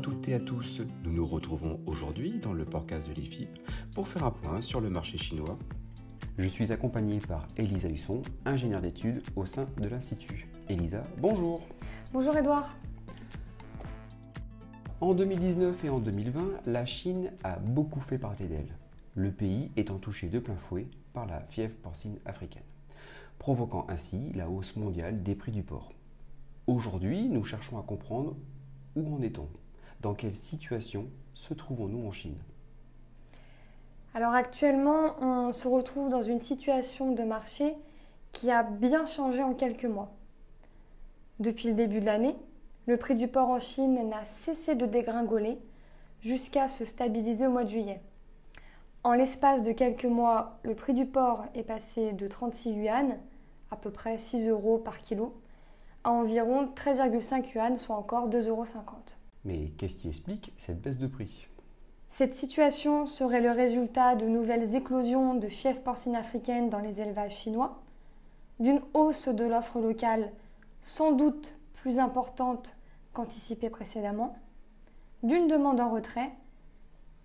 toutes et à tous. Nous nous retrouvons aujourd'hui dans le podcast de l'IFIP pour faire un point sur le marché chinois. Je suis accompagné par Elisa Husson, ingénieure d'études au sein de l'Institut. Elisa, bonjour. Bonjour Edouard. En 2019 et en 2020, la Chine a beaucoup fait parler d'elle, le pays étant touché de plein fouet par la fièvre porcine africaine, provoquant ainsi la hausse mondiale des prix du porc. Aujourd'hui, nous cherchons à comprendre où en est-on Dans quelle situation se trouvons-nous en Chine? Alors actuellement, on se retrouve dans une situation de marché qui a bien changé en quelques mois. Depuis le début de l'année, le prix du porc en Chine n'a cessé de dégringoler jusqu'à se stabiliser au mois de juillet. En l'espace de quelques mois, le prix du porc est passé de 36 yuan, à peu près 6 euros par kilo, à environ 13,5 yuan, soit encore 2,50 euros. Mais qu'est-ce qui explique cette baisse de prix? Cette situation serait le résultat de nouvelles éclosions de fièvre porcine africaine dans les élevages chinois, d'une hausse de l'offre locale sans doute plus importante qu'anticipée précédemment, d'une demande en retrait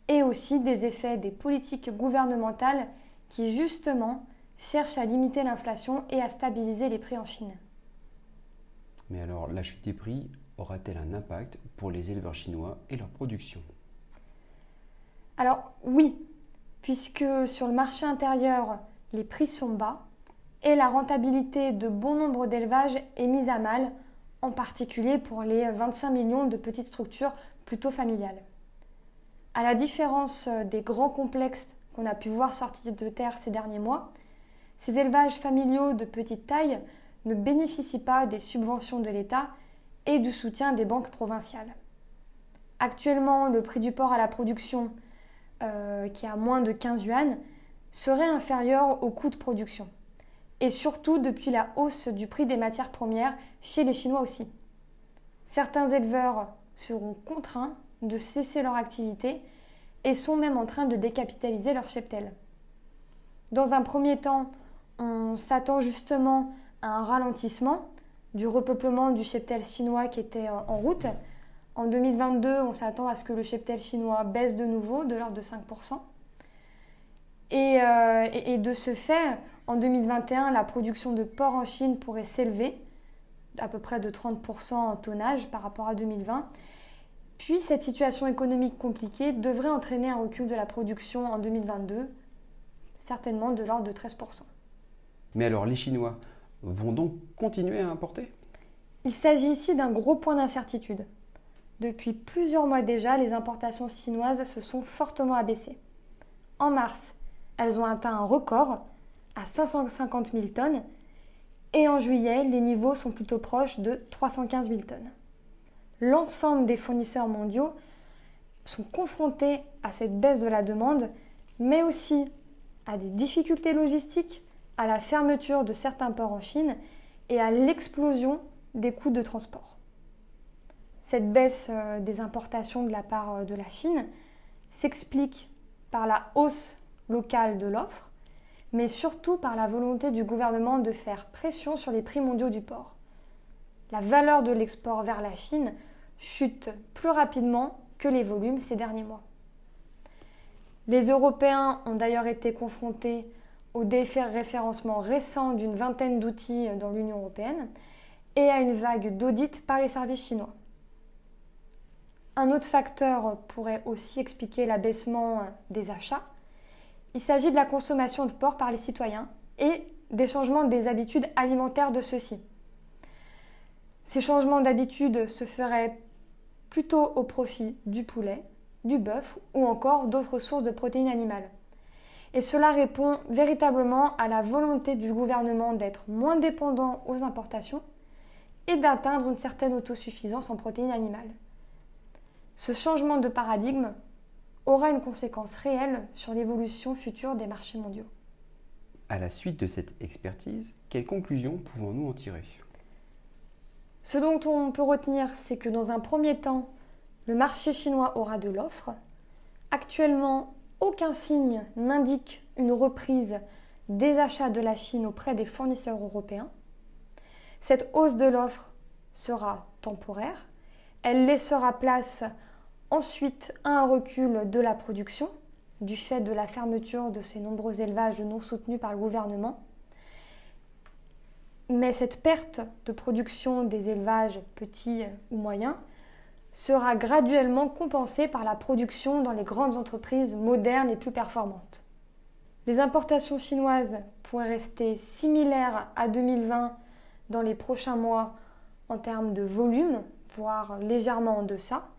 et aussi des effets des politiques gouvernementales qui justement cherchent à limiter l'inflation et à stabiliser les prix en Chine. Mais alors, la chute des prix aura-t-elle un impact pour les éleveurs chinois et leur production? Alors oui, puisque sur le marché intérieur, les prix sont bas et la rentabilité de bon nombre d'élevages est mise à mal, en particulier pour les 25 millions de petites structures plutôt familiales. À la différence des grands complexes qu'on a pu voir sortir de terre ces derniers mois, ces élevages familiaux de petite taille ne bénéficient pas des subventions de l'État et du soutien des banques provinciales. Actuellement, le prix du porc à la production, euh, qui est à moins de 15 yuan, serait inférieur au coût de production. Et surtout depuis la hausse du prix des matières premières chez les Chinois aussi. Certains éleveurs seront contraints de cesser leur activité et sont même en train de décapitaliser leur cheptel. Dans un premier temps, on s'attend justement un ralentissement du repeuplement du cheptel chinois qui était en route. En 2022, on s'attend à ce que le cheptel chinois baisse de nouveau de l'ordre de 5%. Euh, et, et, de ce fait, en 2021, la production de porc en Chine pourrait s'élever à peu près de 30% en tonnage par rapport à 2020. Puis cette situation économique compliquée devrait entraîner un recul de la production en 2022, certainement de l'ordre de 13%. Mais alors les Chinois vont donc continuer à importer? Il s'agit ici d'un gros point d'incertitude. Depuis plusieurs mois déjà, les importations chinoises se sont fortement abaissées. En mars, elles ont atteint un record à 550 000 tonnes et en juillet, les niveaux sont plutôt proches de 315 000 tonnes. L'ensemble des fournisseurs mondiaux sont confrontés à cette baisse de la demande, mais aussi à des difficultés logistiques à la fermeture de certains ports en Chine et à l'explosion des coûts de transport. Cette baisse euh, des importations de la part euh, de la Chine s'explique par la hausse locale de l'offre, mais surtout par la volonté du gouvernement de faire pression sur les prix mondiaux du porc. La valeur de l'export vers la Chine chute plus rapidement que les volumes ces derniers mois. Les Européens ont d'ailleurs été confrontés au référencement récent d'une vingtaine d'outils dans l'Union européenne et à une vague d'audits par les services chinois. Un autre facteur pourrait aussi expliquer l'abaissement des achats. Il s'agit de la consommation de porc par les citoyens et des changements des habitudes alimentaires de ceux-ci. Ces changements d'habitude se feraient plutôt au profit du poulet, du bœuf ou encore d'autres sources de protéines animales. Et cela répond véritablement à la volonté du gouvernement d'être moins dépendant aux importations et d'atteindre une certaine autosuffisance en protéines animales. Ce changement de paradigme aura une conséquence réelle sur l'évolution future des marchés mondiaux. À la suite de cette expertise, quelles conclusions pouvons-nous en tirer? Ce dont on peut retenir, c'est que dans un premier temps, le marché chinois aura de l'offre. Actuellement, aucun signe n'indique une reprise des achats de la Chine auprès des fournisseurs européens. Cette hausse de l'offre sera temporaire. Elle laissera place Ensuite, un recul de la production, du fait de la fermeture de ces nombreux élevages non soutenus par le gouvernement. Mais cette perte de production des élevages petits ou moyens sera graduellement compensée par la production dans les grandes entreprises modernes et plus performantes. Les importations chinoises pourraient rester similaires à 2020 dans les prochains mois en termes de volume, voire légèrement en deçà,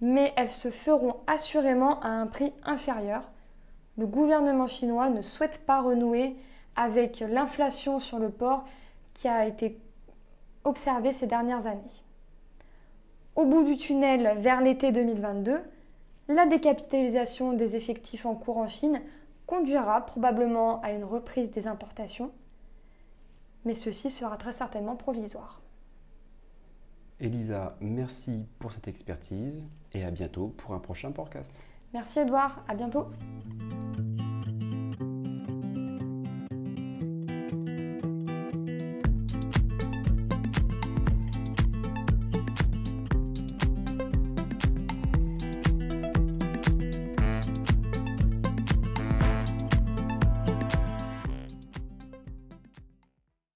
mais elles se feront assurément à un prix inférieur. Le gouvernement chinois ne souhaite pas renouer avec l'inflation sur le port qui a été observée ces dernières années. Au bout du tunnel vers l'été 2022, la décapitalisation des effectifs en cours en Chine conduira probablement à une reprise des importations, mais ceci sera très certainement provisoire. Elisa, merci pour cette expertise et à bientôt pour un prochain podcast. Merci Edouard, à bientôt.